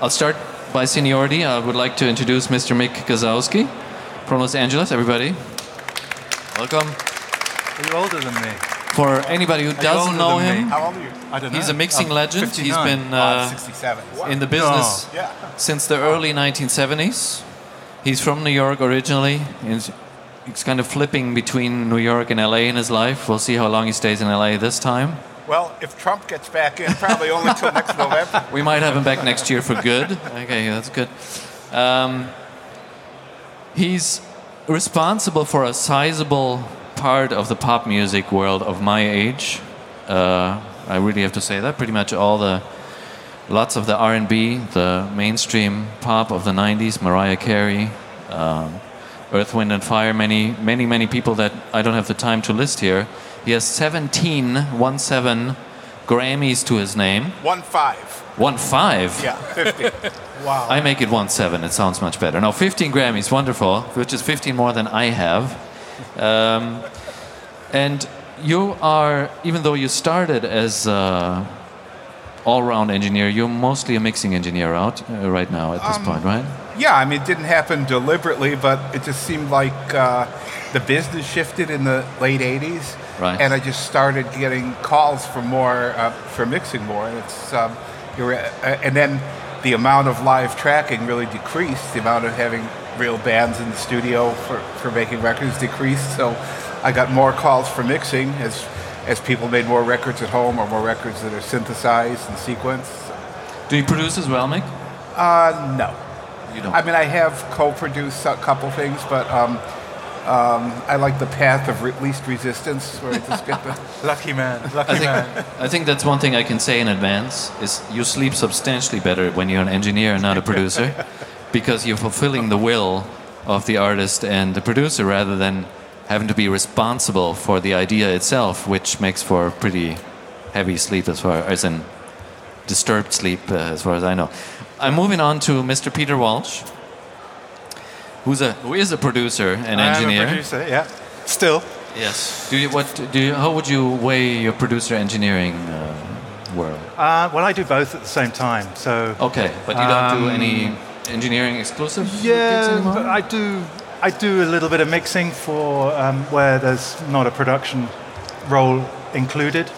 I'll start by seniority. I would like to introduce Mr. Mick Guzauski from Los Angeles. Everybody, welcome. Are you older than me? For anybody who Are doesn't know him, How old are you? I don't know. he's a mixing I'm legend. He's been Uh, uh, 67. in the business Yeah. since the early 1970s. He's from New York originally. He's, he's kind of flipping between New York and LA in his life. We'll see how long he stays in LA this time. Well, if Trump gets back in, probably only till next November. We might have him back next year for good. Okay, that's good. Um, he's responsible for a sizable part of the pop music world of my age. Uh, I really have to say that. Pretty much all the, lots of the R&B, the mainstream pop of the '90s, Mariah Carey, um, Earth, Wind and Fire. Many, many, many people that I don't have the time to list here. He has 17, one seven Grammys to his name. One five. One five. Yeah, 50. Wow. I make it one seven. It sounds much better. Now, 15 Grammys, wonderful, which is 15 more than I have. Um, and you are, even though you started as a all-round engineer, you're mostly a mixing engineer out uh, right now at this point, right? yeah, I mean, it didn't happen deliberately, but it just seemed like uh, the business shifted in the late 80s. Right. And I just started getting calls for more, uh, for mixing more. And it's, um, you're, uh, and then the amount of live tracking really decreased. The amount of having real bands in the studio for, for making records decreased. So I got more calls for mixing as, as people made more records at home or more records that are synthesized and sequenced. Do you produce as well, Mick? Uh, no. You don't. I mean, I have co-produced a couple things, but um, um, I like the path of re- least resistance, where I just get the. Lucky man. I think, man. I think that's one thing I can say in advance is you sleep substantially better when you're an engineer and not a producer because you're fulfilling the will of the artist and the producer rather than having to be responsible for the idea itself, which makes for pretty heavy sleep as far as in disturbed sleep uh, as far as I know. I'm moving on to Mr. Peter Walsh, who's a who is a producer and engineer. I'm a producer, yeah. Still. Yes. Do you what do you how would you weigh your producer engineering uh, world? Uh, well, I do both at the same time. So Okay, but you don't do Um, any engineering exclusive yeah, but I do. I do a little bit of mixing for um, where there's not a production role included,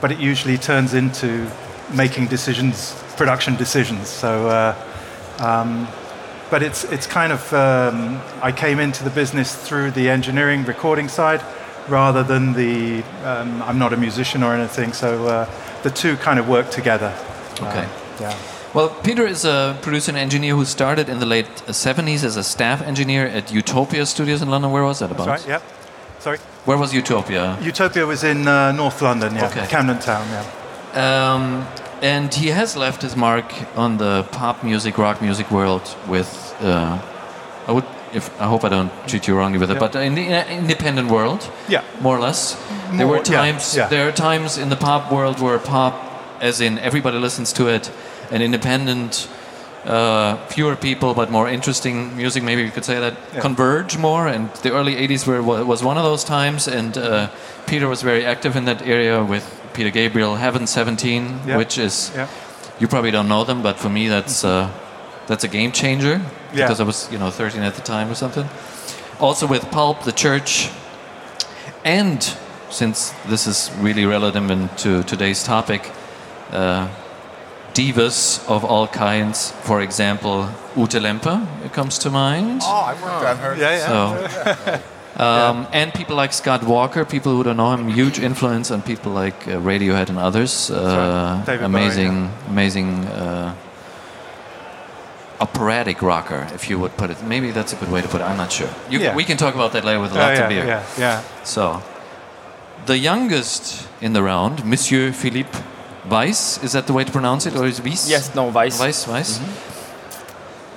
but it usually turns into making decisions, production decisions. So, uh, um, but it's it's kind of um, I came into the business through the engineering recording side rather than the um, I'm not a musician or anything. So uh, the two kind of work together. Okay. Uh, yeah. Well, Peter is a producer and engineer who started in the late 70s as a staff engineer at Utopia Studios in London. Where was that about? That's right. Yeah. Sorry. Where was Utopia? Utopia was in uh, North London, yeah, Okay. Camden Town, yeah. Um, and he has left his mark on the pop music, rock music world with. Uh, I would, if I hope I don't treat you wrongly with it, Yeah. but in the uh, independent world, Yeah. more or less. there More- were yeah, times. yeah. There are times in the pop world where pop, as in everybody listens to it, and independent, uh, fewer people but more interesting music. Maybe you could say that Yeah. converge more. And the early '80s were was one of those times, and uh, Peter was very active in that area with Peter Gabriel, Heaven 17, Yeah. which is Yeah. you probably don't know them, but for me that's uh, that's a game changer because I was you know 13 at the time or something. Also with Pulp, The Church, and since this is really relevant to today's topic, uh, divas of all kinds. For example, Ute Lemper comes to mind. Oh, I worked on her. Yeah, yeah. So, um, and people like Scott Walker, people who don't know him, huge influence on people like uh, Radiohead and others. Uh, David Bowie, amazing, amazing uh, operatic rocker, if you would put it. Maybe that's a good way to put it. I'm not sure. You, Yeah. We can talk about that later with Yeah, lots yeah, of beer. yeah, yeah. So, the youngest in the round, Monsieur Philippe Weiss, is that the way to pronounce it, or is Weiss? Yes, no, Vice. Weiss, Weiss.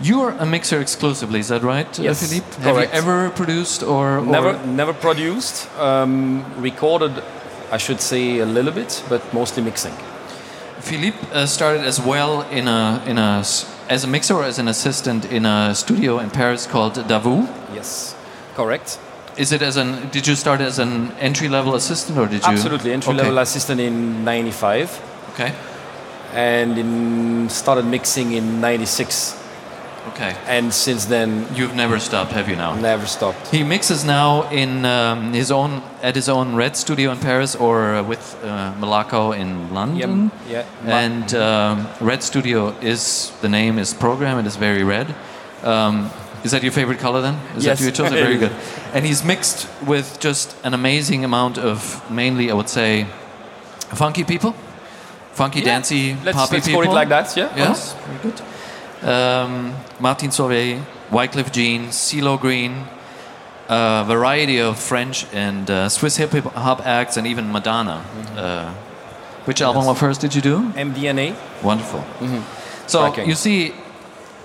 You're a mixer exclusively, is that right, uh, Yes, Philippe? Have you ever produced or, or Never, never produced. Um, recorded, I should say, a little bit, but mostly mixing. Philippe uh, started as well in a in a as a mixer or as an assistant in a studio in Paris called Davout. Yes, correct. Is it as an? Did you start as an entry level assistant or did you? Absolutely, entry Okay. level assistant in '95, Okay. and in, started mixing in '96. Okay. And since then, You've never stopped, have you now? never stopped. He mixes now in um, his own at his own Red Studio in Paris, or uh, with uh, Malaco in London. yeah. And um, Red Studio is the name is program. It is very red. Um, is that your favorite color then? Is Yes. that you chose it? Very good. And he's mixed with just an amazing amount of mainly, I would say, funky people, funky, Yeah. dancey, Let's, poppy let's people. call it like that. Yeah. Yes, very good. Um, Martin Solveig, Wyclef Jean, CeeLo Green, a variety of French and uh, Swiss hip hop acts, and even Madonna. Uh, which album of hers did you do? MDNA. Wonderful. So Cracking. you see,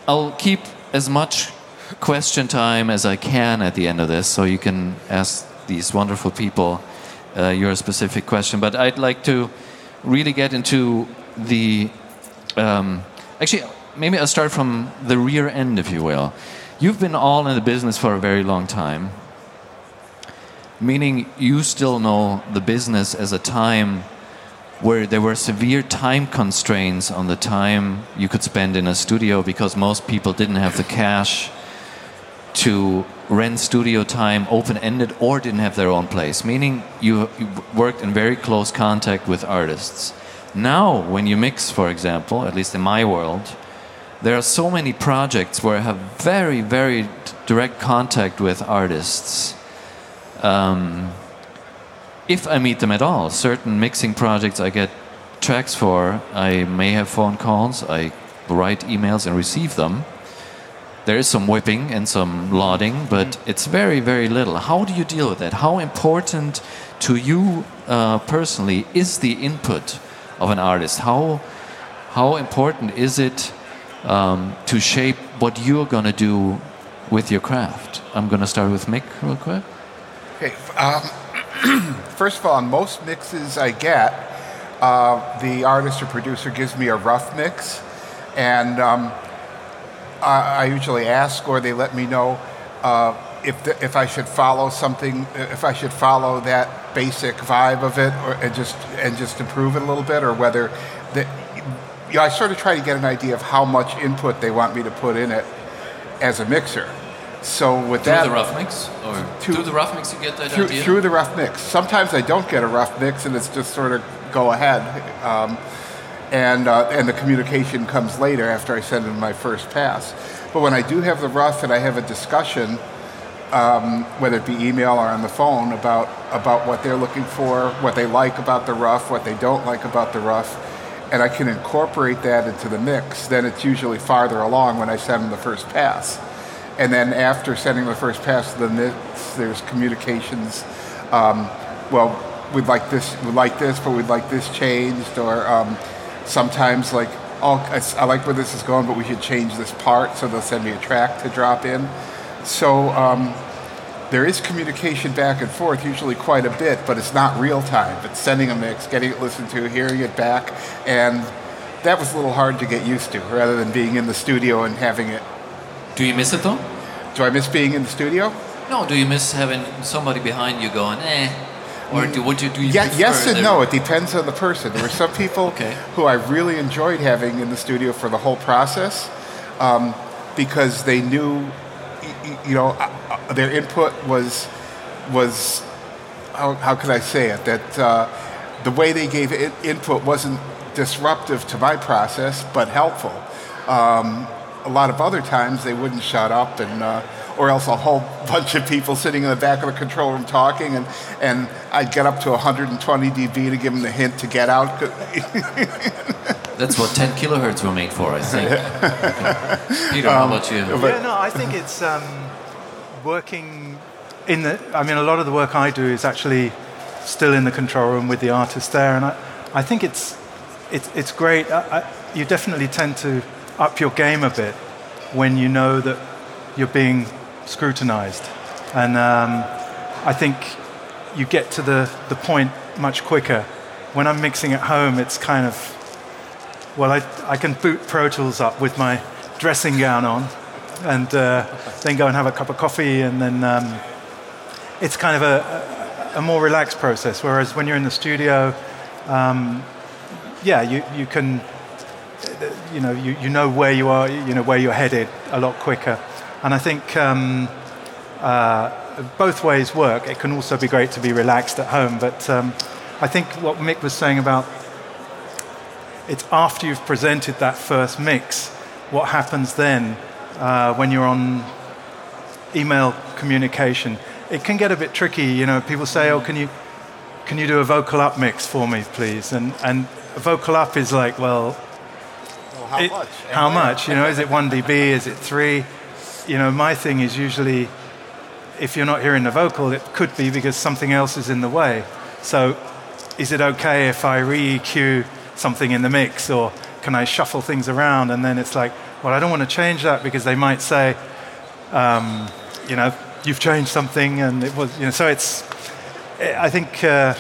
I'll keep as much question time as I can at the end of this, so you can ask these wonderful people uh, your specific question. But I'd like to really get into the. Um, actually, maybe I'll start from the rear end, if you will. You've been all in the business for a very long time, meaning you still know the business as a time where there were severe time constraints on the time you could spend in a studio because most people didn't have the cash to rent studio time open ended or didn't have their own place, meaning you, you worked in very close contact with artists. Now, when you mix, for example, at least in my world, there are so many projects where I have very, very direct contact with artists. Um, if I meet them at all. Certain mixing projects I get tracks for, I may have phone calls, I write emails and receive them. There is some whipping and some lauding, but it's very, very little. How do you deal with that? How important to you uh, personally is the input of an artist? How, how important is it um, to shape what you're going to do with your craft? I'm going to start with Mick real quick. Okay. Um, first of all, on most mixes I get, uh, the artist or producer gives me a rough mix, and um, I, usually ask, or they let me know uh, if the, if I should follow something, if I should follow that basic vibe of it, or and just and just improve it a little bit, or whether the, you know, I sort of try to get an idea of how much input they want me to put in it as a mixer. So with Through that, the rough mix? Or Through- through the rough mix you get that through, idea? through the rough mix. Sometimes I don't get a rough mix, and it's just sort of go ahead, um, and uh, and the communication comes later after I send in my first pass. But when I do have the rough and I have a discussion, um, whether it be email or on the phone about about what they're looking for, what they like about the rough, what they don't like about the rough, and I can incorporate that into the mix, then it's usually farther along when I send them the first pass. And then after sending the first pass to the mix, there's communications. Um, well, we'd like this, we'd like this, but we'd like this changed. Or um, sometimes like, oh, I, I like where this is going, but we should change this part. So they'll send me a track to drop in. So um, there is communication back and forth, usually quite a bit, but it's not real time. It's sending a mix, getting it listened to, hearing it back, and that was a little hard to get used to, rather than being in the studio and having it. Do you miss it though? Do I miss being in the studio? No. Do you miss having somebody behind you going, eh? Or do, would you do you Yeah, yes and no. It depends on the person. There were some people Okay. who I really enjoyed having in the studio for the whole process um, because they knew, you know, uh, uh, their input was was how, how could I say it that uh, the way they gave it input wasn't disruptive to my process but helpful. Um, a lot of other times they wouldn't shut up and. Uh, or else a whole bunch of people sitting in the back of the control room talking, and, and I'd get up to 120 dB to give them the hint to get out. That's what 10 kilohertz were made for, I think. Okay. Peter, how about you? yeah, no, I think it's um, working in the. I mean, a lot of the work I do is actually still in the control room with the artist there, and I, I think it's it's it's great. I, I, you definitely tend to up your game a bit when you know that you're being scrutinized, and um, I think you get to the the point much quicker. When I'm mixing at home, it's kind of well, I, I can boot Pro Tools up with my dressing gown on and uh, then go and have a cup of coffee, and then um, it's kind of a, a, more relaxed process. Whereas when you're in the studio, um, yeah, you, you can you know, you, you know where you are, you know where you're headed a lot quicker. And I think um, uh, both ways work. It can also be great to be relaxed at home, but um, I think what Mick was saying about it's after you've presented that first mix, what happens then uh, when you're on email communication? It can get a bit tricky. You know, people say, "Oh, can you can you do a vocal up mix for me, please?" And and a vocal up is like, well, Well, how it- much? How much? You know, is it one dB? Is it three? You know, my thing is usually, if you're not hearing the vocal, it could be because something else is in the way. So, is it okay if I re-EQ something in the mix, or can I shuffle things around? And then it's like, well, I don't want to change that because they might say, um, you know, you've changed something, and it was, you know. So it's, I think. Uh,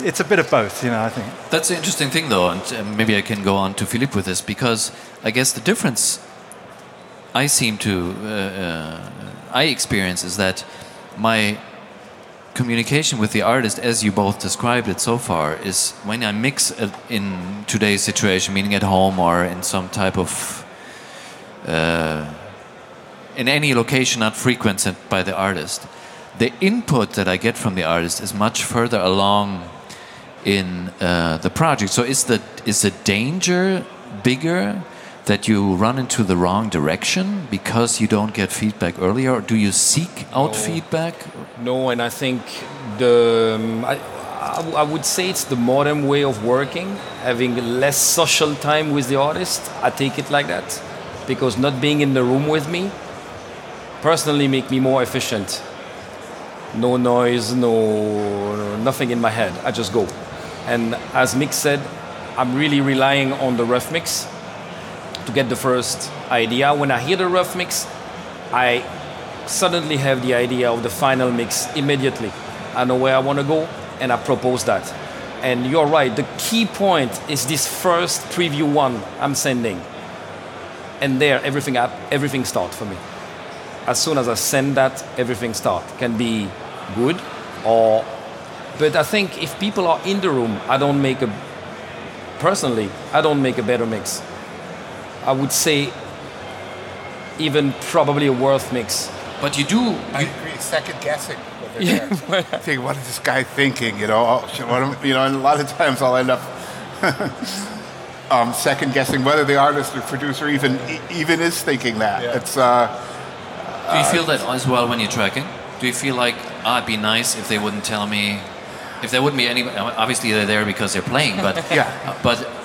it's a bit of both, you know. I think. That's the interesting thing, though, and uh, maybe I can go on to Philippe with this because I guess the difference I seem to uh, uh, I experience is that my communication with the artist, as you both described it so far, is when I mix in today's situation, meaning at home or in some type of uh, in any location not frequented by the artist. The input that I get from the artist is much further along in uh, the project. So is the is the danger bigger that you run into the wrong direction because you don't get feedback earlier, or do you seek out No. feedback? No, and I think the um, I, I, I would say it's the modern way of working, having less social time with the artist. I take it like that because not being in the room with me personally make me more efficient. No noise, no nothing in my head. I just go. And as Mick said, I'm really relying on the rough mix to get the first idea. When I hear the rough mix, I suddenly have the idea of the final mix immediately. I know where I want to go and I propose that. And you're right, the key point is this first preview one I'm sending. And there everything up everything starts for me. As soon as I send that, everything start. Can be good or but I think if people are in the room, I don't make a personally, I don't make a better mix. I would say even probably a worth mix. But you do. I agree. Second guessing. what they're doing. Think, what is this guy thinking? You know, oh, what am- you know, and a lot of times I'll end up um, second guessing whether the artist or producer even e- even is thinking that. It's uh, Do you feel that as well when you're tracking? Do you feel like ah, it'd be nice if they wouldn't tell me, if there wouldn't be any? Obviously, they're there because they're playing, but Yeah. but w- w-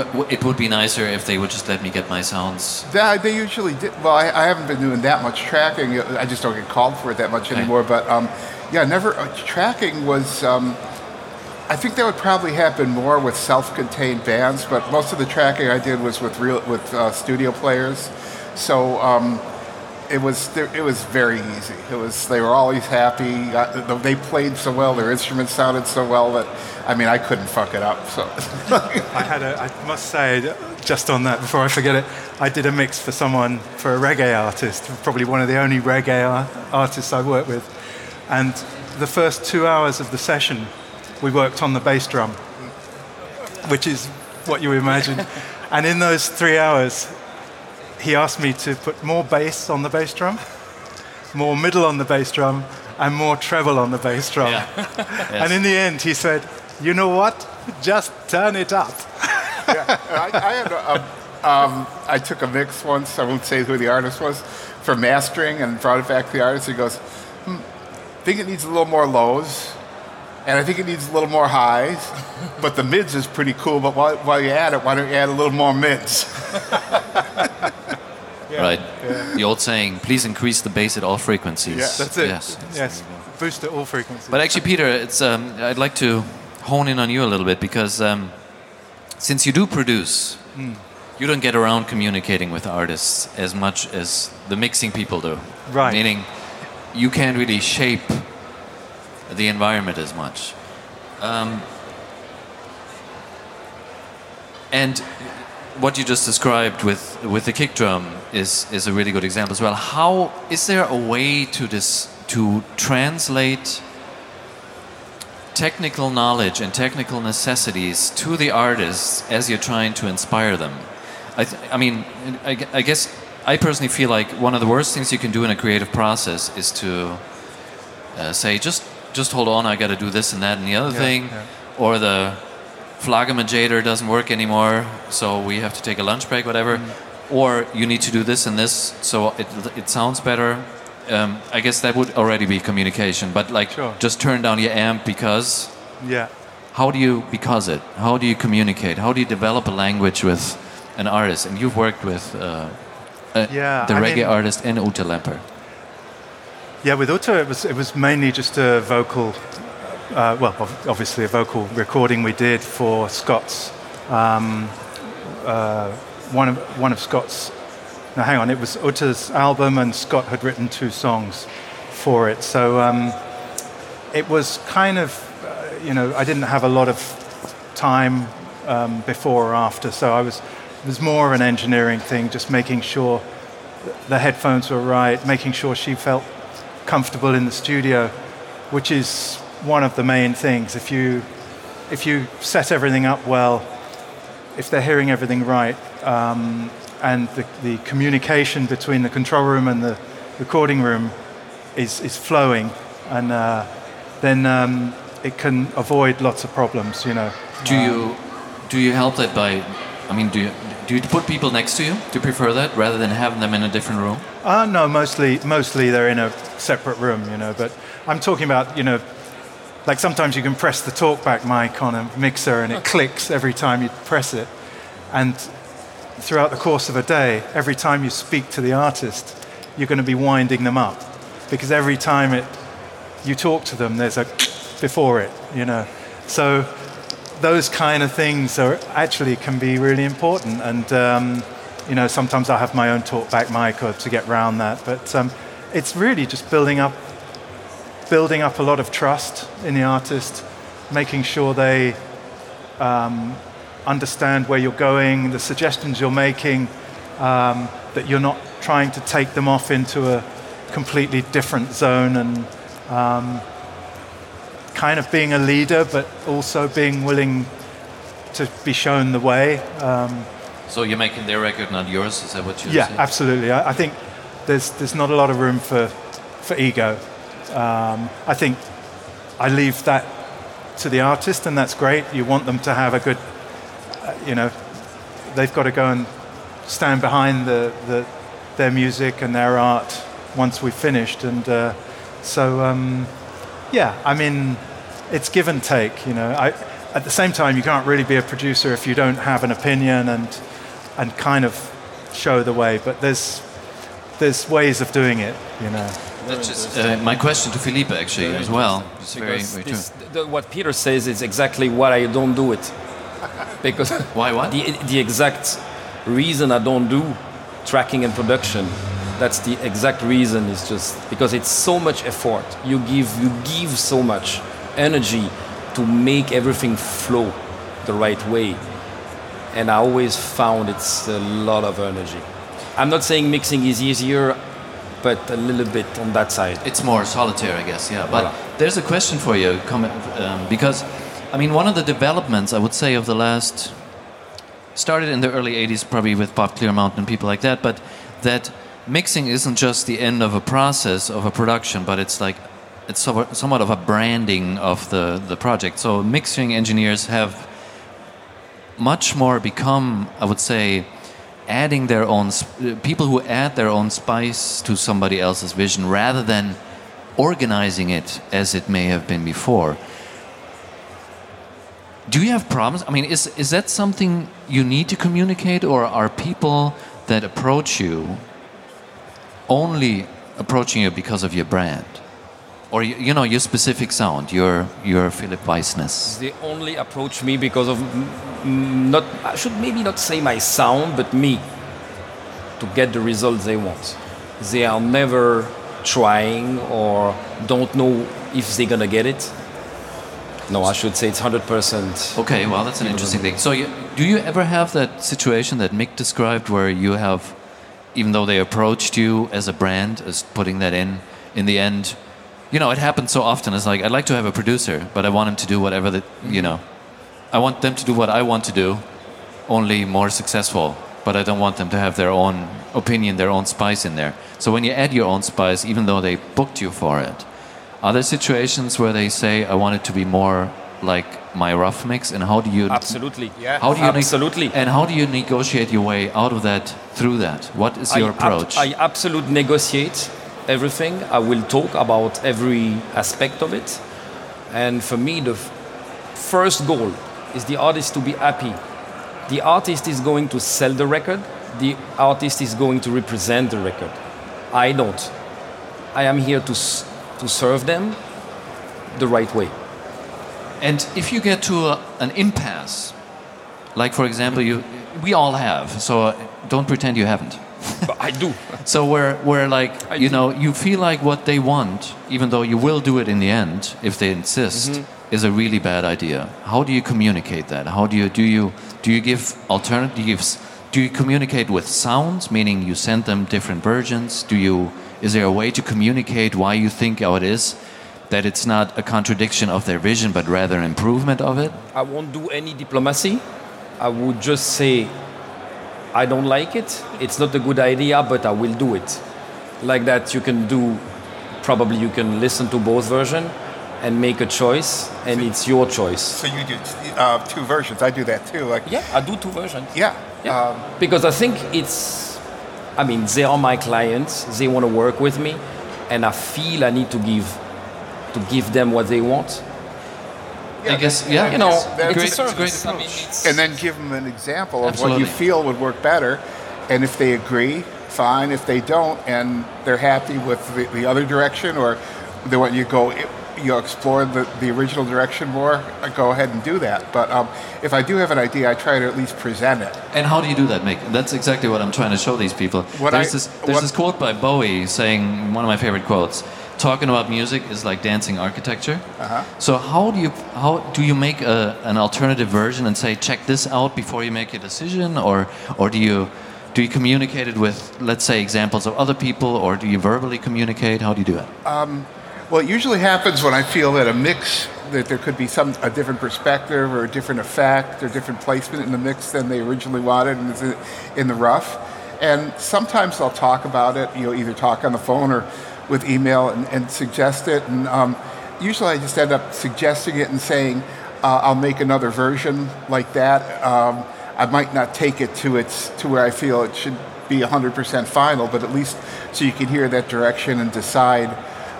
it would be nicer if they would just let me get my sounds. Yeah, they usually did. Well, I, I haven't been doing that much tracking. I just don't get called for it that much Okay. anymore. But um, yeah, never uh, tracking was. Um, I think that would probably happen more with self-contained bands, but most of the tracking I did was with real with uh, studio players. So um, it was it was very easy. It was they were always happy. They played so well. Their instruments sounded so well that I mean I couldn't fuck it up. So I had a, I must say, just on that, before I forget it, I did a mix for someone, for a reggae artist, probably one of the only reggae ar- artists I work with. And the first two hours of the session, we worked on the bass drum, which is what you imagine. and in those three hours, he asked me to put more bass on the bass drum, more middle on the bass drum, and more treble on the bass drum. And in the end, he said, You know what? Just turn it up. I, I had a, um, I took a mix once. I won't say who the artist was for mastering, and brought it back to the artist. He goes, hmm, "I think it needs a little more lows, and I think it needs a little more highs, but the mids is pretty cool. But while, while you add it, why don't you add a little more mids?" Right. The old saying, "Please increase the bass at all frequencies." Yeah, That's it. Yes. Yes. Boost at all frequencies. But actually, Peter, it's um, I'd like to hone in on you a little bit because um, since you do produce, you don't get around communicating with artists as much as the mixing people do. Right. Meaning, you can't really shape the environment as much. Um, and what you just described with with the kick drum is is a really good example as well. How is there a way to this to translate technical knowledge and technical necessities to the artists as you're trying to inspire them. I, th- I mean, I, I guess I personally feel like one of the worst things you can do in a creative process is to uh, say, just just hold on, I got to do this and that and the other Yeah, thing, yeah. or the phlegmaticator doesn't work anymore, so we have to take a lunch break, whatever, Mm. or you need to do this and this, so it it sounds better. Um, I guess that would already be communication, but like Sure. just turn down your amp because Yeah. how do you because it how do you communicate how do you develop a language with an artist and you've worked with uh, uh, Yeah, the I reggae mean- artist and Uta Lemper Yeah, with Uta, it was it was mainly just a vocal, uh, well, obviously a vocal recording we did for Scott's, um, uh, one of one of Scott's. No, hang on, it was Uta's album, and Scott had written two songs for it. So um, it was kind of, uh, you know, I didn't have a lot of time um, before or after, so I was it was more of an engineering thing, just making sure the headphones were right, making sure she felt comfortable in the studio, which is one of the main things. If you if you set everything up well, if they're hearing everything right, um, and the, the communication between the control room and the recording room is, is flowing, and uh, then um, it can avoid lots of problems. You know. do you do you help that by I mean do you do you put people next to you do you prefer that rather than having them in a different room Uh, no, mostly mostly they're in a separate room, you know. But I'm talking about, you know, like sometimes you can press the talkback mic on a mixer and it clicks every time you press it. And throughout the course of a day, every time you speak to the artist, you're going to be winding them up because every time it you talk to them, there's a before it, you know. So those kind of things are actually can be really important. And um, you know, sometimes I have my own talkback mic or to get round that. But um, it's really just building up, building up a lot of trust in the artist, making sure they um, understand where you're going, the suggestions you're making, um, that you're not trying to take them off into a completely different zone and um, kind of being a leader, but also being willing to be shown the way. Um, so you're making their record not yours is that what you're yeah, saying absolutely. I, I think there's there's not a lot of room for for ego. Um, I think I leave that to the artist, and that's great. You want them to have a good, uh, you know, they've got to go and stand behind the, the their music and their art once we've finished, and uh, so um, yeah. I mean, it's give and take. You know, I, at the same time, you can't really be a producer if you don't have an opinion and and kind of show the way. But there's there's ways of doing it. You know. That's just uh, my question to Philippe actually as well it's very, very true this, the, what Peter says is exactly why I don't do it. Because Why what? The, the exact reason I don't do tracking and production. That's the exact reason. Is just because it's so much effort. You give you give so much energy to make everything flow the right way, and I always found it's a lot of energy. I'm not saying mixing is easier, but a little bit on that side. It's more solitaire, I guess. Yeah, but Voilà. there's a question for you, um, because I mean, one of the developments I would say of the last started in the early '80s, probably with Bob Clearmountain and people like that, but that mixing isn't just the end of a process of a production, but it's like it's somewhat somewhat of a branding of the the project. So mixing engineers have much more become, I would say, adding their own people who add their own spice to somebody else's vision rather than organizing it as it may have been before. Do you have problems? I mean, is is that something you need to communicate, or are people that approach you only approaching you because of your brand, or you, you know your specific sound, your your Philip Weissness? They only approach me because of not. I should maybe not say my sound, but me to get the results they want. They are never trying or don't know if they're gonna get it. No, I should say it's hundred percent. Okay, well, that's an interesting thing. So, you, do you ever have that situation that Mick described where you have, even though they approached you as a brand, as putting that in, in the end, you know, it happens so often. It's like I'd like to have a producer, but I want him to do whatever that you know. I want them to do what I want to do, only more successful. But I don't want them to have their own opinion, their own spice in there. So when you add your own spice, even though they booked you for it, are there situations where they say, "I want it to be more like my rough mix"? And how do you Absolutely. Yeah. How do you Absolutely. and how do you negotiate your way out of that through that? What is your I ab- approach? I absolutely negotiate everything. I will talk about every aspect of it. And for me, the first goal is the artist to be happy. The artist is going to sell the record. The artist is going to represent the record. I don't. I am here to to serve them the right way. And if you get to a, an impasse, like for example, you, we all have, so don't pretend you haven't. But I do. So where, where like I you do. know you feel like what they want, even though you will do it in the end if they insist, Mm-hmm. is a really bad idea. How do you communicate that? How do you do you do you give alternative? Do you, give, s- do you communicate with sounds, meaning you send them different versions? Do you is there a way to communicate why you think how it is? That it's not a contradiction of their vision, but rather an improvement of it. I won't do any diplomacy. I would just say, I don't like it. It's not a good idea, but I will do it. Like that, you can do. Probably you can listen to both versions and make a choice, and it's your choice. So you do uh, two versions. I do that too. Like Yeah, I do two versions. yeah. Yeah. Um, because I think it's. I mean, they are my clients. They want to work with me, and I feel I need to give, to give them what they want. I guess, yeah. You know, That's it's a a great- service. I mean, and then give them an example of what you feel would work better. And if they agree, fine. If they don't, and they're happy with the, the other direction, or they want you to go, you explore the, the original direction more, uh, go ahead and do that. But um, if I do have an idea, I try to at least present it. And how do you do that, Mick? That's exactly what I'm trying to show these people. What there's I- this there's what- this quote by Bowie saying one of my favorite quotes. Talking about music is like dancing architecture. Uh-huh. So how do you how do you make a, an alternative version and say check this out before you make a decision, or or do you do you communicate it with let's say examples of other people, or do you verbally communicate? How do you do it? Well, it usually happens when I feel that a mix that there could be some a different perspective or a different effect or different placement in the mix than they originally wanted and it's in- in the rough. And sometimes I'll talk about it. You know, either talk on the phone or with email and, and suggest it. And um, usually I just end up suggesting it and saying uh, I'll make another version like that. Um, I might not take it to its to where I feel it should be 100% final, but at least so you can hear that direction and decide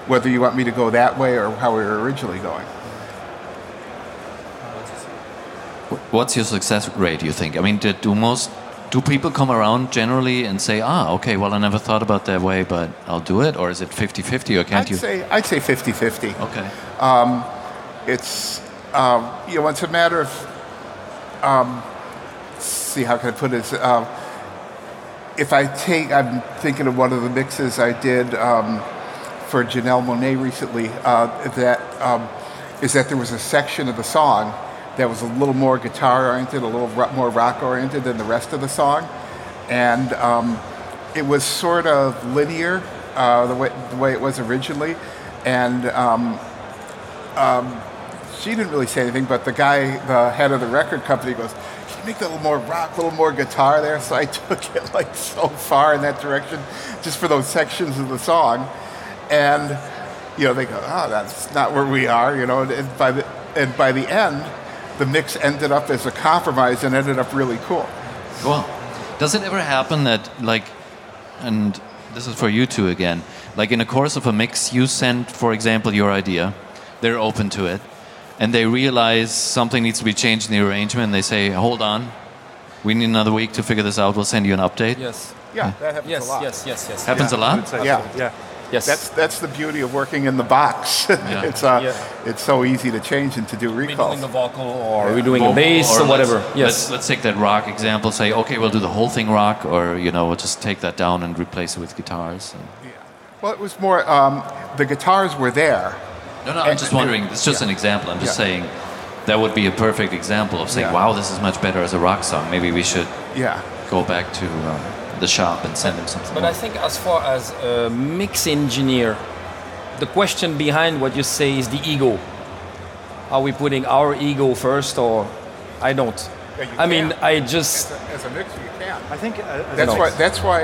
whether you want me to go that way or how we were originally going. What's your success rate? Do you think? I mean, do most do people come around generally and say, ah, okay, well, I never thought about that way, but I'll do it, or is it 50-50, or can't I'd you? say I'd say 50-50. okay. It's um, you know it's a matter of um, see how can I put it. Um, if I take, I'm thinking of one of the mixes I did um, for Janelle Monáe recently. Uh, that um, is that there was a section of the song that was a little more guitar oriented, a little more rock oriented than the rest of the song, and um, it was sort of linear uh, the way the way it was originally, and um, she didn't really say anything, but the guy, the head of the record company, goes, "Can you make that a little more rock, a little more guitar there?" So I took it like so far in that direction, just for those sections of the song, and you know they go, "Oh, that's not where we are," you know. And by the and by the end, the mix ended up as a compromise and ended up really cool. Well, does it ever happen that, like, and this is for you two again, like in the course of a mix, you send, for example, your idea, they're open to it, and they realize something needs to be changed in the arrangement, and they say, hold on, we need another week to figure this out, we'll send you an update? Yes. Yeah, that happens Yes, a lot. yes, yes, yes. Happens a I lot? say Yeah. so, yeah. Yes. That's that's the beauty of working in the box. it's uh, Yeah. it's so easy to change and to do recalls. redoing a vocal or redoing a Vocal, bass or, let's- whatever. Let's, Yes. let's take that rock example, say, okay, we'll do the whole thing rock, or, you know, we'll just take that down and replace it with guitars. and- Well, it was more um, the guitars were there. No, no, I'm just wondering. It's just yeah. an example. I'm just Yeah. saying that would be a perfect example of saying, Yeah. "Wow, this is much better as a rock song. Maybe we should Yeah. go back to um, the shop and send them something." But more." I think as far as a mix engineer the question behind what you say is the ego. Are we putting our ego first, or I don't? Yeah, you I mean. I just As a, as a mixer, you can. I think uh, That's why. That's why,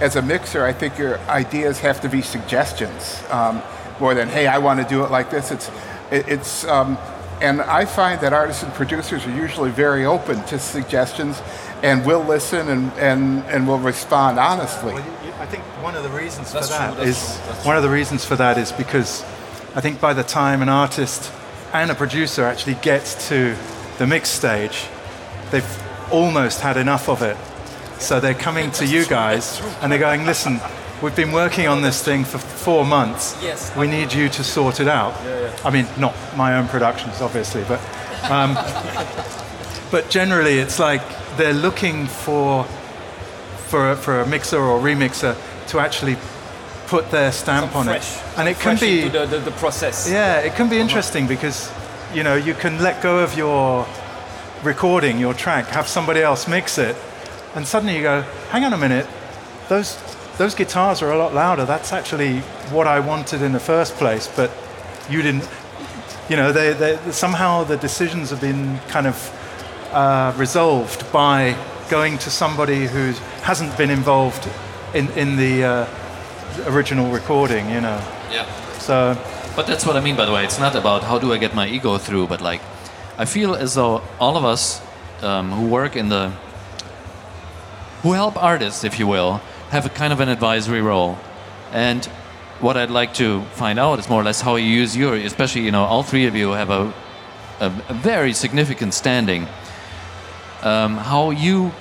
as a mixer, I think your ideas have to be suggestions um, more than "Hey, I want to do it like this." It's, it, it's, um, and I find that artists and producers are usually very open to suggestions, and we'll listen and and and we'll respond honestly. Well, you- you- I think one of the reasons That's for that true, is that's true, that's one of the reasons for that is because I think by the time an artist and a producer actually gets to the mix stage, they've almost had enough of it. So they're coming to you guys and they're going, "Listen, we've been working on this thing for four months. Yes. We need you to sort it out." I mean, not my own productions, obviously, but um, but generally, it's like they're looking for for a, for a mixer or remixer to actually put their stamp on fresh, it, and it can be the, the, the process. yeah, it can be uh-huh. interesting because you know you can let go of your recording, your track, have somebody else mix it, and suddenly you go, hang on a minute, those those guitars are a lot louder. That's actually what I wanted in the first place, but you didn't. You know, they, they somehow the decisions have been kind of uh, resolved by going to somebody who hasn't been involved in in the uh, original recording. You know, Yeah. so. But that's what I mean, by the way. It's not about how do I get my ego through, but like, I feel as though all of us um, who work in the, who help artists, if you will, have a kind of an advisory role. And what I'd like to find out is more or less how you use your, especially, you know, all three of you have a, a, a very significant standing. Um, how you,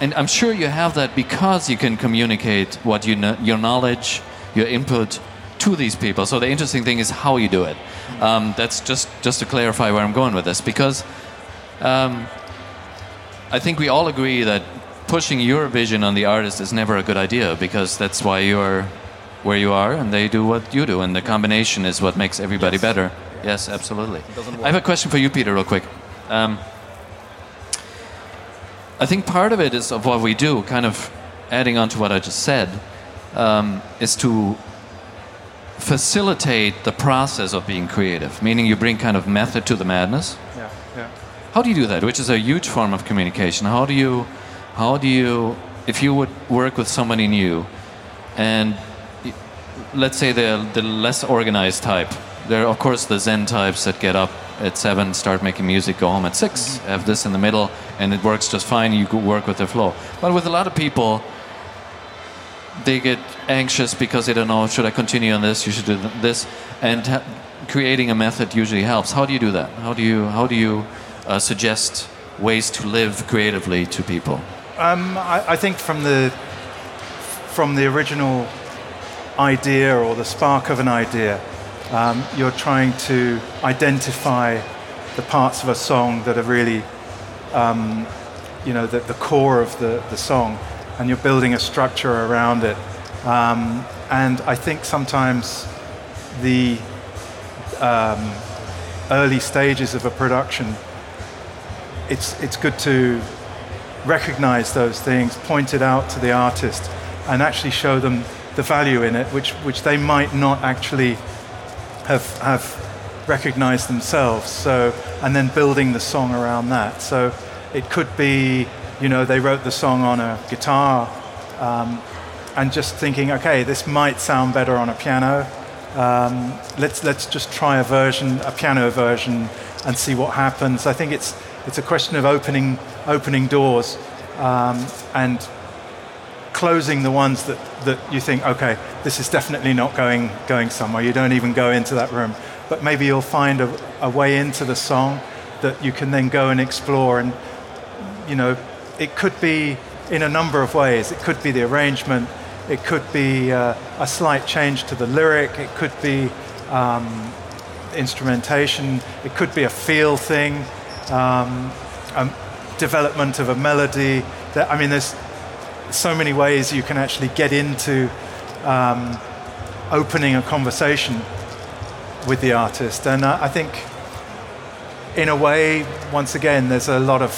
and I'm sure you have that because you can communicate what you know, your knowledge, your input to these people. So the interesting thing is how you do it. Um, that's just just to clarify where I'm going with this because um, I think we all agree that pushing your vision on the artist is never a good idea because that's why you're where you are and they do what you do and the combination is what makes everybody better. Yes, absolutely. I have a question for you, Peter, real quick. Um, I think part of it is of what we do, kind of adding on to what I just said, um, is to facilitate the process of being creative, meaning you bring kind of method to the madness. Yeah, yeah. How do you do that? Which is a huge form of communication. How do you, how do you, if you would work with somebody new, and let's say they're the less organized type. There are of course the Zen types that get up at seven, start making music, go home at 6 have this in the middle, and it works just fine. You work with the flow. But with a lot of people, they get anxious because they don't know should I continue on this, you should do this, and ha- creating a method usually helps. How do you do that? How do you how do you uh, suggest ways to live creatively to people? Um, I, I think from the from the original idea or the spark of an idea, um, you're trying to identify the parts of a song that are really, um, you know, the, the core of the, the song, and you're building a structure around it. Um, and I think sometimes the um, early stages of a production, it's it's good to recognize those things, point it out to the artist, and actually show them the value in it, which, which they might not actually have, have recognized themselves. So, and then building the song around that. So it could be, you know, they wrote the song on a guitar um, and just thinking, okay, this might sound better on a piano. Um, let's, let's just try a version, a piano version, and see what happens. I think it's, it's a question of opening, opening doors um, and closing the ones that, that you think, okay, this is definitely not going, going somewhere. You don't even go into that room. But maybe you'll find a, a way into the song that you can then go and explore. And, you know, it could be in a number of ways. It could be the arrangement, it could be uh, a slight change to the lyric, it could be um, instrumentation, it could be a feel thing, um, a development of a melody. That, I mean, there's so many ways you can actually get into um, opening a conversation with the artist. And uh, I think, in a way, once again, there's a lot of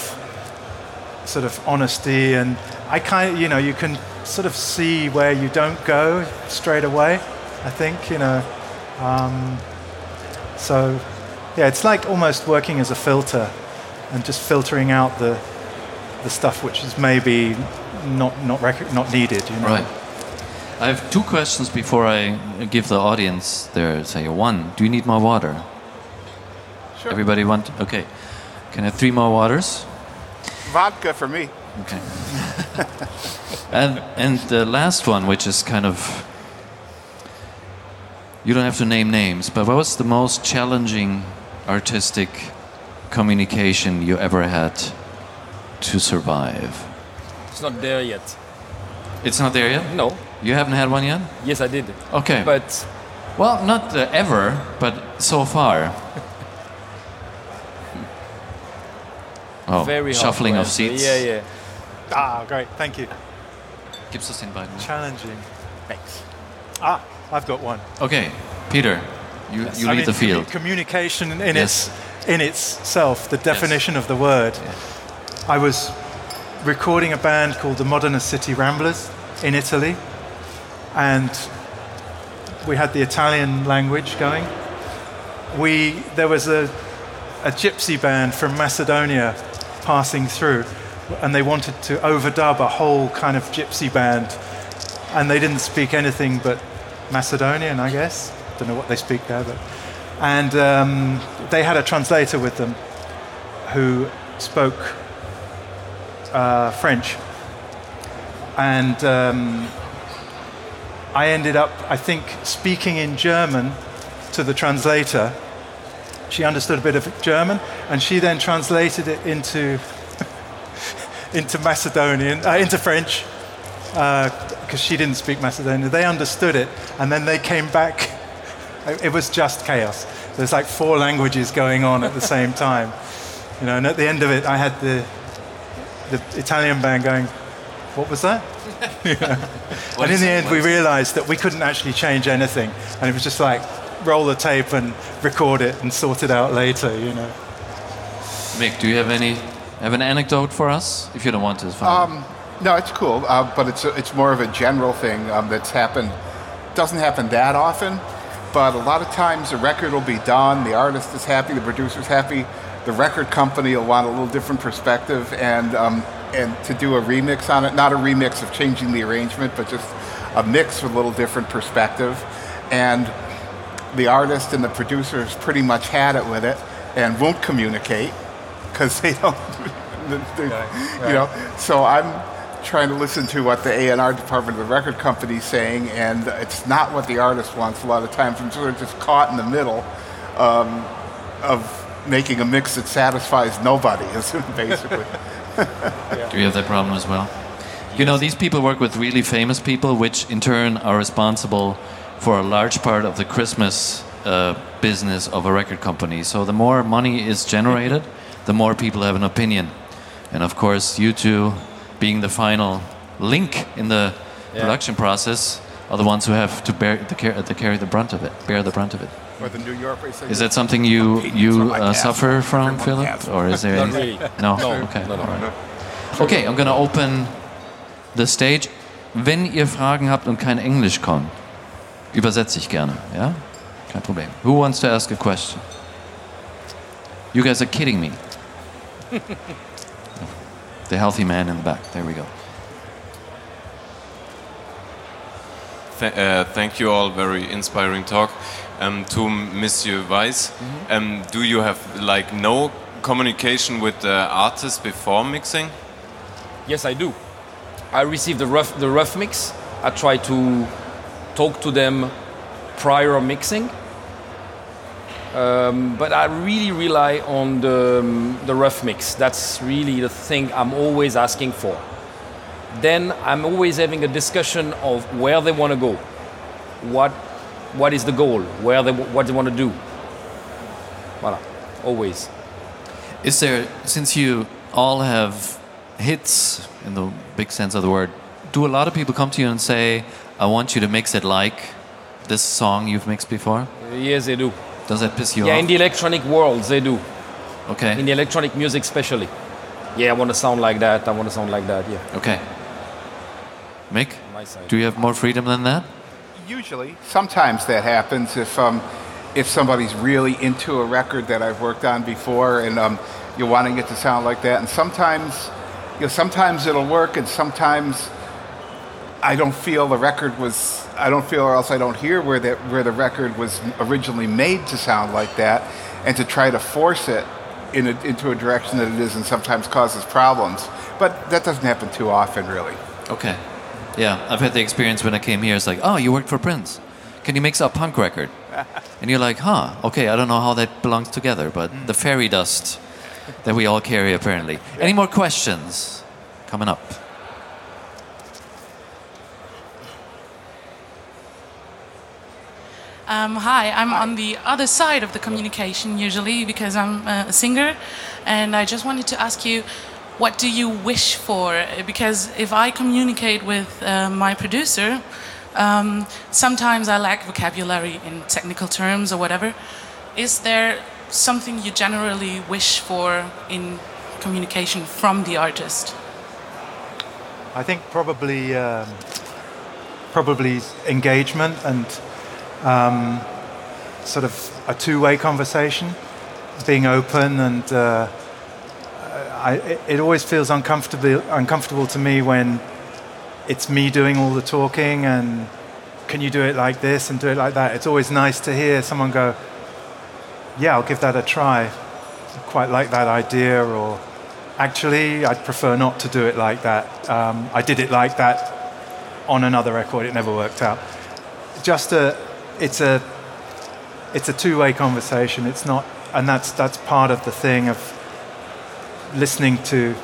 sort of honesty, and I kind of, you know, you can sort of see where you don't go straight away. I think, you know, Um, so, yeah, it's like almost working as a filter and just filtering out the the stuff which is maybe not not rec- not needed. You know? Right. I have two questions before I give the audience their say. One, do you need more water? Sure. Everybody want? Okay. Can I have three more waters? Vodka for me. Okay. and and the last one, which is kind of you don't have to name names, but what was the most challenging artistic communication you ever had to survive? It's not there yet. It's not there yet. No. You haven't had one yet. Yes, I did. Okay. But well, not uh, ever, but so far. Oh, very shuffling of seats. Yeah, yeah. Ah, great. Thank you. Gibt's das den beiden? Challenging. Thanks. Ah, I've got one. Okay, Peter, you, you I lead mean, the commu- field. Communication in Yes. its in itself, the definition of the word. I was recording a band called the Modena City Ramblers in Italy, and we had the Italian language going. We there was a a gypsy band from Macedonia passing through, and they wanted to overdub a whole kind of gypsy band, and they didn't speak anything but Macedonian, I guess. Don't know what they speak there, but and um, they had a translator with them who spoke uh, French, and um, I ended up, I think, speaking in German to the translator. She understood a bit of German, and she then translated it into into Macedonian, uh, into French, because she didn't speak Macedonian. They understood it, and then they came back. It was just chaos. There's like four languages going on at the same time, you know. And at the end of it, I had the the Italian band going, "What was that?" and in the end, we realized that we couldn't actually change anything, and it was just like roll the tape and record it and sort it out later, you know. Mick, do you have any have an anecdote for us? If you don't want to, it's fine. Um, no, it's cool, uh, but it's it's more of a general thing um, that's happened. Doesn't happen that often, but a lot of times a record will be done, the artist is happy, the producer's happy, the record company will want a little different perspective and um, and to do a remix on it. Not a remix of changing the arrangement, but just a mix with a little different perspective. And the artist and the producers pretty much had it with it and won't communicate because they don't, they- you know. So I'm trying to listen to what the A&R department of the record company is saying, and it's not what the artist wants a lot of times. I'm sort of just caught in the middle um, of making a mix that satisfies nobody, is basically. Do you have that problem as well? You know, these people work with really famous people, which in turn are responsible for a large part of the Christmas uh, business of a record company. So the more money is generated, the more people have an opinion. And of course, you two, being the final link in the production process, are the ones who have to bear to, car- to carry the brunt of it, bear the brunt of it. Or the New Yorker say, Is that something you you uh, suffer from, Philipp, or is there? Not any- really. No. No. Okay. No, no. all right. Okay, I'm gonna open the stage. Wenn ihr Fragen habt und kein Englisch kommt, übersetze ich gerne. Ja, kein Problem. Who wants to ask a question? You guys are kidding me. the healthy man in the back. There we go. Th- uh, thank you all. Very inspiring talk. Um, to Monsieur Weiss, um, do you have like no communication with the artist before mixing? Yes, I do. I receive the rough the rough mix. I try to talk to them prior mixing. Um, but I really rely on the, um, the rough mix. That's really the thing I'm always asking for. Then I'm always having a discussion of where they want to go, what, what is the goal, where they, what they want to do. Voilà, always. Is there, since you all have hits in the big sense of the word, do a lot of people come to you and say, I want you to mix it like this song you've mixed before? Yes, they do. Does that piss you Yeah, off? Yeah, in the electronic world, they do. okay. in the electronic music especially yeah i want to sound like that i want to sound like that yeah okay. Mick, do you have more freedom than that? Usually, sometimes that happens if um, if somebody's really into a record that I've worked on before, and um, you're wanting it to sound like that. And sometimes, you know, sometimes it'll work, and sometimes I don't feel the record was. I don't feel, or else I don't hear where that where the record was originally made to sound like that, and to try to force it in a, into a direction that it is, and sometimes causes problems. But that doesn't happen too often, really. Okay. Yeah, I've had the experience when I came here. It's like, oh, you worked for Prince. Can you mix a punk record? And you're like, huh, okay, I don't know how that belongs together, but the fairy dust that we all carry apparently. Any more questions coming up? Um, hi, I'm on the other side of the communication usually because I'm uh, a singer, and I just wanted to ask you, what do you wish for? Because if I communicate with uh, my producer, um, sometimes I lack vocabulary in technical terms or whatever. Is there something you generally wish for in communication from the artist? I think probably um, probably engagement and um, sort of a two-way conversation, being open and. Uh, I, it always feels uncomfortable, uncomfortable to me when it's me doing all the talking and can you do it like this and do it like that. It's always nice to hear someone go, yeah, I'll give that a try. I quite like that idea, or actually, I'd prefer not to do it like that. Um, I did it like that on another record, it never worked out. Just a, it's a, it's a two-way conversation. It's not, and that's that's part of the thing of listening to,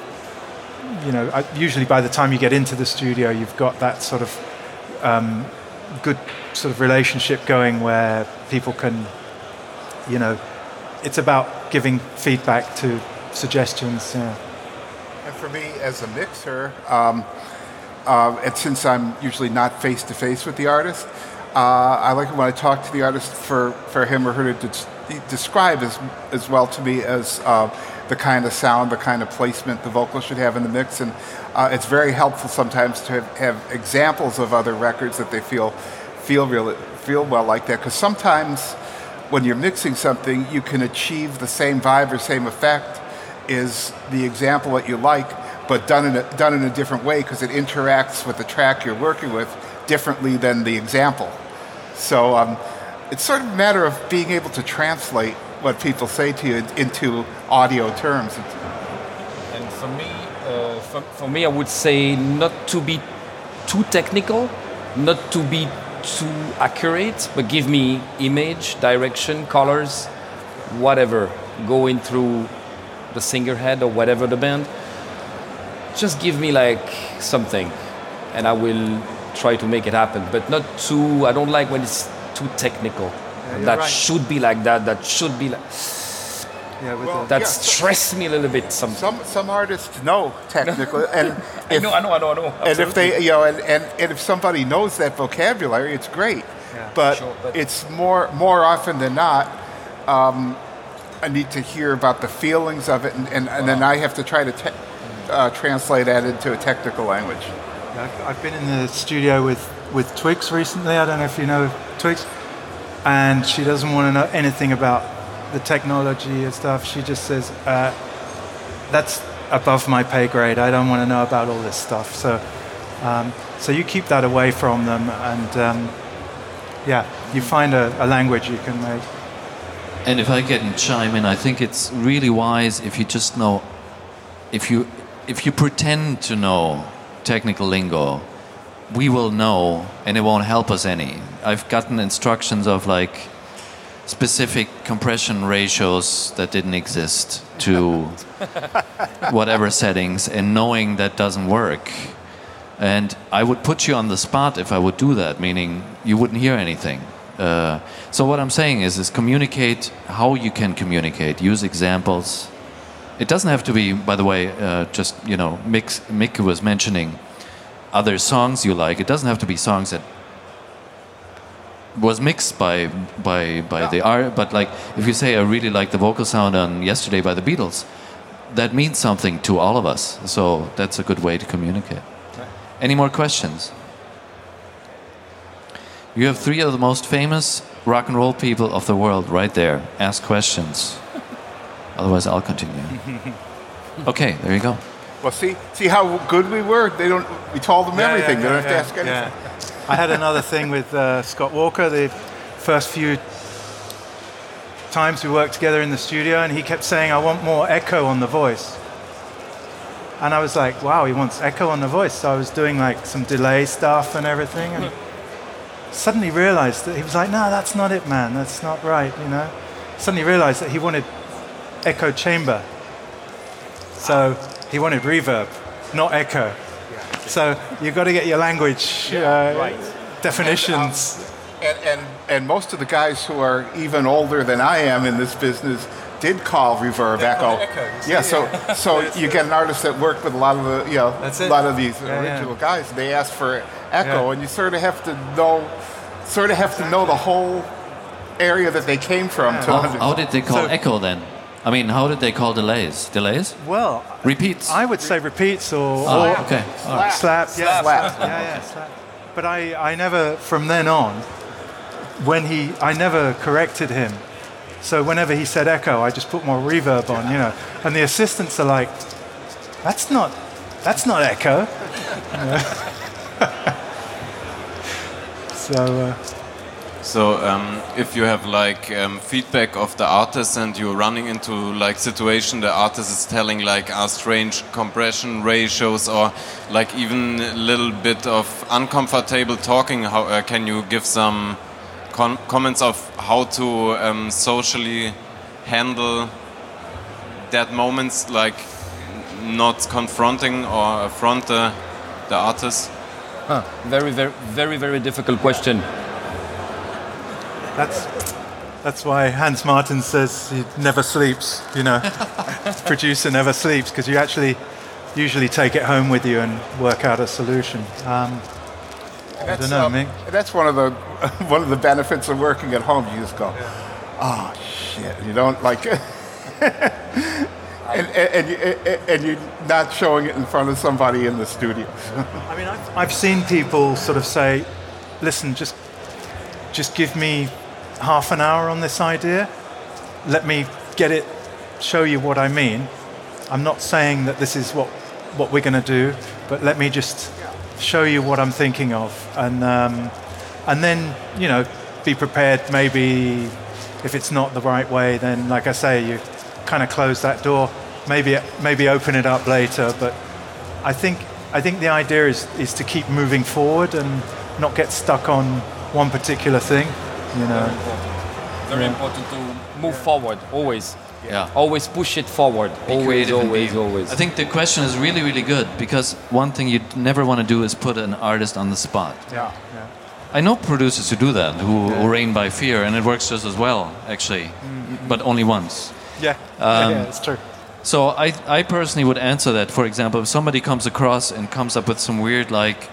you know, usually by the time you get into the studio, you've got that sort of um, good sort of relationship going where people can, you know, it's about giving feedback to suggestions. Yeah. And for me, as a mixer, um, uh, and since I'm usually not face to face with the artist, uh, I like it when I talk to the artist for, for him or her to de- describe as, as well to me as uh, the kind of sound, the kind of placement the vocal should have in the mix. And uh, it's very helpful sometimes to have, have, examples of other records that they feel feel real feel well like that. Because sometimes when you're mixing something, you can achieve the same vibe or same effect is the example that you like, but done in a, done in a different way because it interacts with the track you're working with differently than the example. So um, it's sort of a matter of being able to translate what people say to you into audio terms. And for me, uh, for, for me, I would say not to be too technical, not to be too accurate, but give me image, direction, colors, whatever, going through the singer head or whatever the band. Just give me like something, and I will try to make it happen. But not too. I don't like when it's too technical. Yeah, that right. should be like that. That should be like. Yeah, with Well, That Yeah. stresses me a little bit. Some. Some some artists know technical, and I know. I know. I know. I know. and if they you know and, and, and if somebody knows that vocabulary, it's great. Yeah. but, Sure, but- it's more more often than not. Um, I need to hear about the feelings of it, and, and, and then I have to try to te- uh, translate that into a technical language. I've, I've been in the studio with, with Twigs recently. I don't know if you know Twigs. And she doesn't want to know anything about the technology and stuff. She just says, uh, that's above my pay grade. I don't want to know about all this stuff. So, um, so you keep that away from them. And um, yeah, you find a, a language you can make. And if I can chime in, I think it's really wise if you just know, if you if you pretend to know technical lingo, we will know, and it won't help us any. I've gotten instructions of like specific compression ratios that didn't exist to whatever settings, and knowing that doesn't work. And I would put you on the spot if I would do that, meaning you wouldn't hear anything. Uh, so what I'm saying is, is communicate how you can communicate. Use examples. It doesn't have to be, by the way, uh, just you know, mix. Mick was mentioning other songs you like. It doesn't have to be songs that was mixed by by by the oh. art. But like, if you say I really like the vocal sound on "Yesterday" by the Beatles, that means something to all of us. So that's a good way to communicate. Any more questions? You have three of the most famous rock and roll people of the world right there. Ask questions. Otherwise, I'll continue. Okay, there you go. Well, see, see how good we were. They don't. We told them Yeah, everything. yeah, they don't yeah, have to ask anything. yeah. I had another thing with uh, Scott Walker. The first few times we worked together in the studio, and he kept saying, "I want more echo on the voice." And I was like, "Wow, he wants echo on the voice." So I was doing like some delay stuff and everything, and suddenly realized that he was like, "No, that's not it, man. That's not right." You know. Suddenly realized that he wanted echo chamber. So he wanted reverb, not echo. So you've got to get your language uh, definitions. And, and and most of the guys who are even older than I am in this business did call reverb echo. Yeah, so so you get an artist that worked with a lot of the you know That's a lot of these Yeah, yeah. original guys. They ask for echo, Yeah. and you sort of have to know sort of have to know the whole area that they came from to How, how did they call So- echo then? I mean, how did they call delays? Delays? Well, Repeats? I would say repeats or, Oh, or okay. All right. slap. Yeah, Slap. Yeah, yeah, slap. But I, I never, from then on, when he, I never corrected him. So whenever he said echo, I just put more reverb on, you know. And the assistants are like, that's not, that's not echo. so, uh, So um, if you have like um, feedback of the artist and you're running into like situation the artist is telling like a strange compression ratios or like even a little bit of uncomfortable talking, how uh, can you give some con comments of how to um, socially handle that moments like not confronting or affront the, the artist? Very, very, very, very difficult question. That's that's why Hans Martin says he never sleeps. You know, producer never sleeps because you actually usually take it home with you and work out a solution. Um, I don't know, um, Mick. That's one of the one of the benefits of working at home. You just go, oh shit. You don't like, and, and, and, you, and you're not showing it in front of somebody in the studio. I mean, I've, I've seen people sort of say, "Listen, just just give me half an hour on this idea. Let me get it, show you what I mean. I'm not saying that this is what what we're going to do, but let me just show you what I'm thinking of, and um, and then you know, be prepared. Maybe if it's not the right way, then like I say, you kind of close that door. Maybe maybe open it up later, but I think I think the idea is is to keep moving forward and not get stuck on one particular thing. You know, Very important to move forward, always. Yeah. Always push it forward. Be always, always, always. I think the question is really, really good because one thing you never want to do is put an artist on the spot. yeah, yeah. I know producers who do that, who, who reign by fear, and it works just as well, actually, mm, but mm, mm. only once. yeah, Um, yeah, it's true. So I, I personally would answer that. For example, if somebody comes across and comes up with some weird like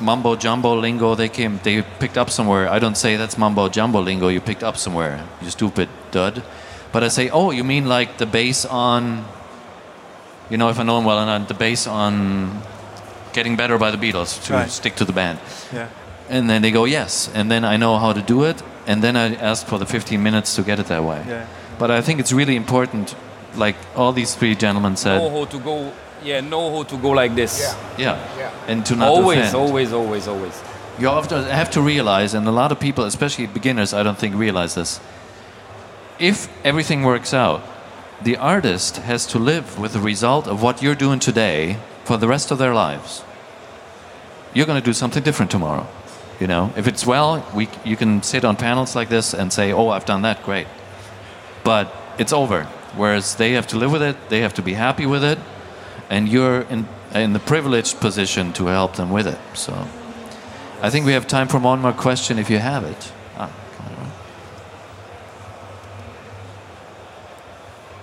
mumbo jumbo lingo they came they picked up somewhere, I don't say that's mumbo jumbo lingo you picked up somewhere, you stupid dud. But I say, oh, you mean like the bass on, you know, if I know them well enough, the bass on Getting Better by the Beatles to Right. stick to the band. Yeah, And then they go, yes. And then I know how to do it. And then I ask for the 15 minutes to get it that way. Yeah. But I think it's really important, like all these three gentlemen said, know how to go. Yeah, know how to go like this. yeah. yeah. And to not Always, offend. always, always, always. You often have to realize, and a lot of people, especially beginners, I don't think realize this. If everything works out, the artist has to live with the result of what you're doing today for the rest of their lives. You're going to do something different tomorrow. You know, if it's well, we, you can sit on panels like this and say, "Oh, I've done that, great." But it's over. Whereas they have to live with it, they have to be happy with it, and you're in in the privileged position to help them with it. So. I think we have time for one more question if you have it. Ah.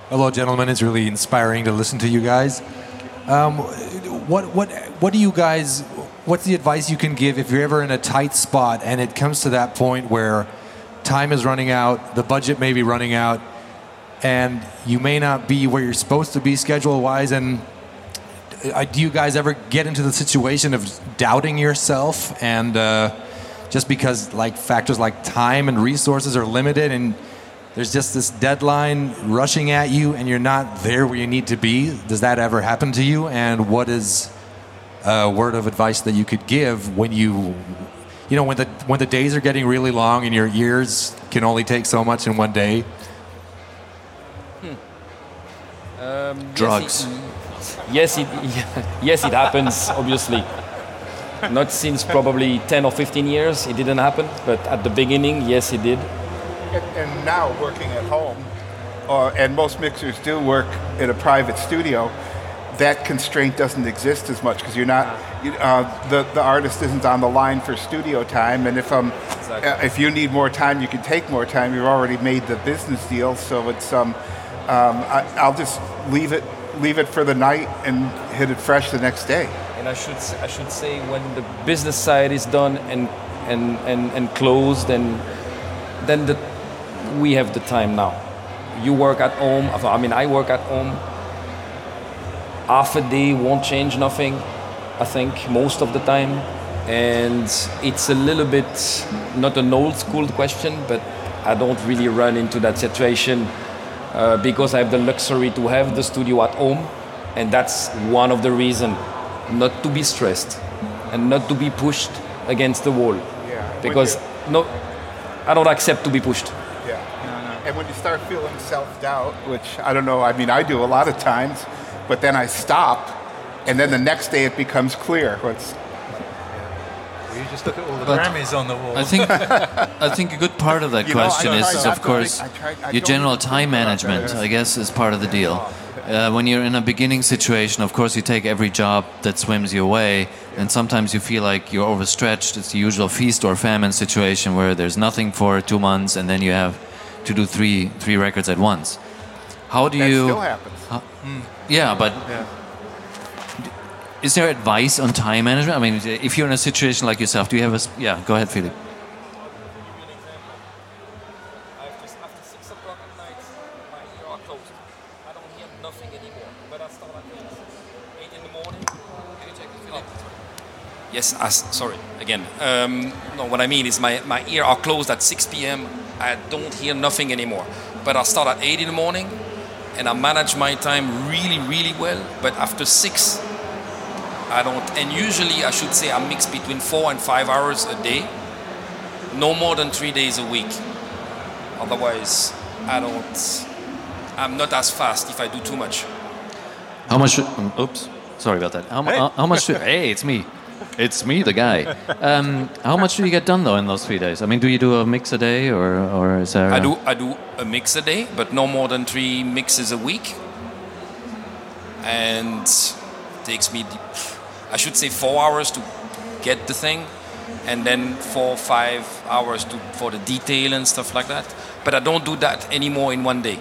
Hello, gentlemen. It's really inspiring to listen to you guys. Um, what what what do you guys? What's the advice you can give if you're ever in a tight spot and it comes to that point where time is running out, the budget may be running out, and you may not be where you're supposed to be schedule wise? And uh, do you guys ever get into the situation of doubting yourself and uh, just because like factors like time and resources are limited and there's just this deadline rushing at you and you're not there where you need to be? Does that ever happen to you? And what is a word of advice that you could give when you you know when the when the days are getting really long and your years can only take so much in one day? Drugs. Yes, it, yes, it happens, obviously. Not since probably 10 or 15 years, it didn't happen, but at the beginning, yes, it did. And, and now working at home, uh, and most mixers do work in a private studio, that constraint doesn't exist as much because you're not, you, uh, the, the artist isn't on the line for studio time. And if, um, Exactly. uh, if you need more time, you can take more time. You've already made the business deal, so it's, um, um, I, I'll just leave it, leave it for the night and hit it fresh the next day. And I should, I should say when the business side is done and, and, and, and closed, and then the, we have the time now. You work at home, I mean, I work at home. Half a day won't change nothing, I think, most of the time. And it's a little bit not an old school question, but I don't really run into that situation uh, because I have the luxury to have the studio at home, and that's one of the reasons not to be stressed and not to be pushed against the wall. Yeah. Because no, I don't accept to be pushed. Yeah. And when you start feeling self doubt, which I don't know, I mean, I do a lot of times, but then I stop, and then the next day it becomes clear. What's, You just look at all the But Grammys on the wall. I think I think a good part of that You question try is, is of course I I your general time think about that. management. I guess is part of the deal. Uh, when you're in a beginning situation, of course, you take every job that swims your way, and sometimes you feel like you're overstretched. It's the usual feast or famine situation where there's nothing for two months, and then you have to do three three records at once. How do that you? still happens. Yeah, but is there advice on time management? I mean, if you're in a situation like yourself, do you have a? Yeah, go ahead, Philipp. After, after six o'clock at night, my ear are closed. I don't hear nothing anymore. But I start at eight, eight in the morning. Can you check this, Philipp? Yes, I s sorry again. Um, no, what I mean is my, my ear are closed at 6 p.m. I don't hear nothing anymore. But I start at 8 in the morning and I manage my time really, really well. But after 6, I don't. And usually, I should say, I mix between 4 and 5 hours a day. No more than 3 days a week. Otherwise, I don't. I'm not as fast if I do too much. How much? um, oops, sorry about that. How, mu- how, how much? Do, hey, it's me. It's me, the guy. Um, how much do you get done though in those three days? I mean, do you do a mix a day, or or is there? I a- do I do a mix a day, but no more than three mixes a week. And takes me, I should say, four hours to get the thing, and then four five hours to for the detail and stuff like that. But I don't do that anymore in one day.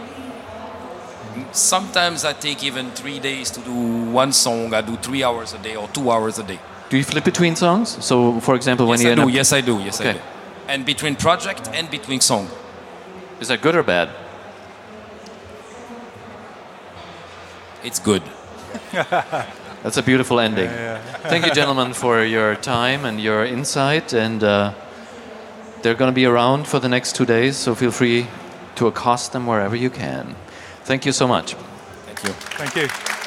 Sometimes I take even three days to do one song. I do three hours a day or two hours a day. Do you flip between songs? So, for example, when yes, you I do. Yes, I do. Yes, I Okay. do. And between project and between song. is that good or bad? It's good. That's a beautiful ending. Thank you, gentlemen, for your time and your insight. And uh, they're going to be around for the next two days, so feel free to accost them wherever you can. Thank you so much. Thank you. Thank you.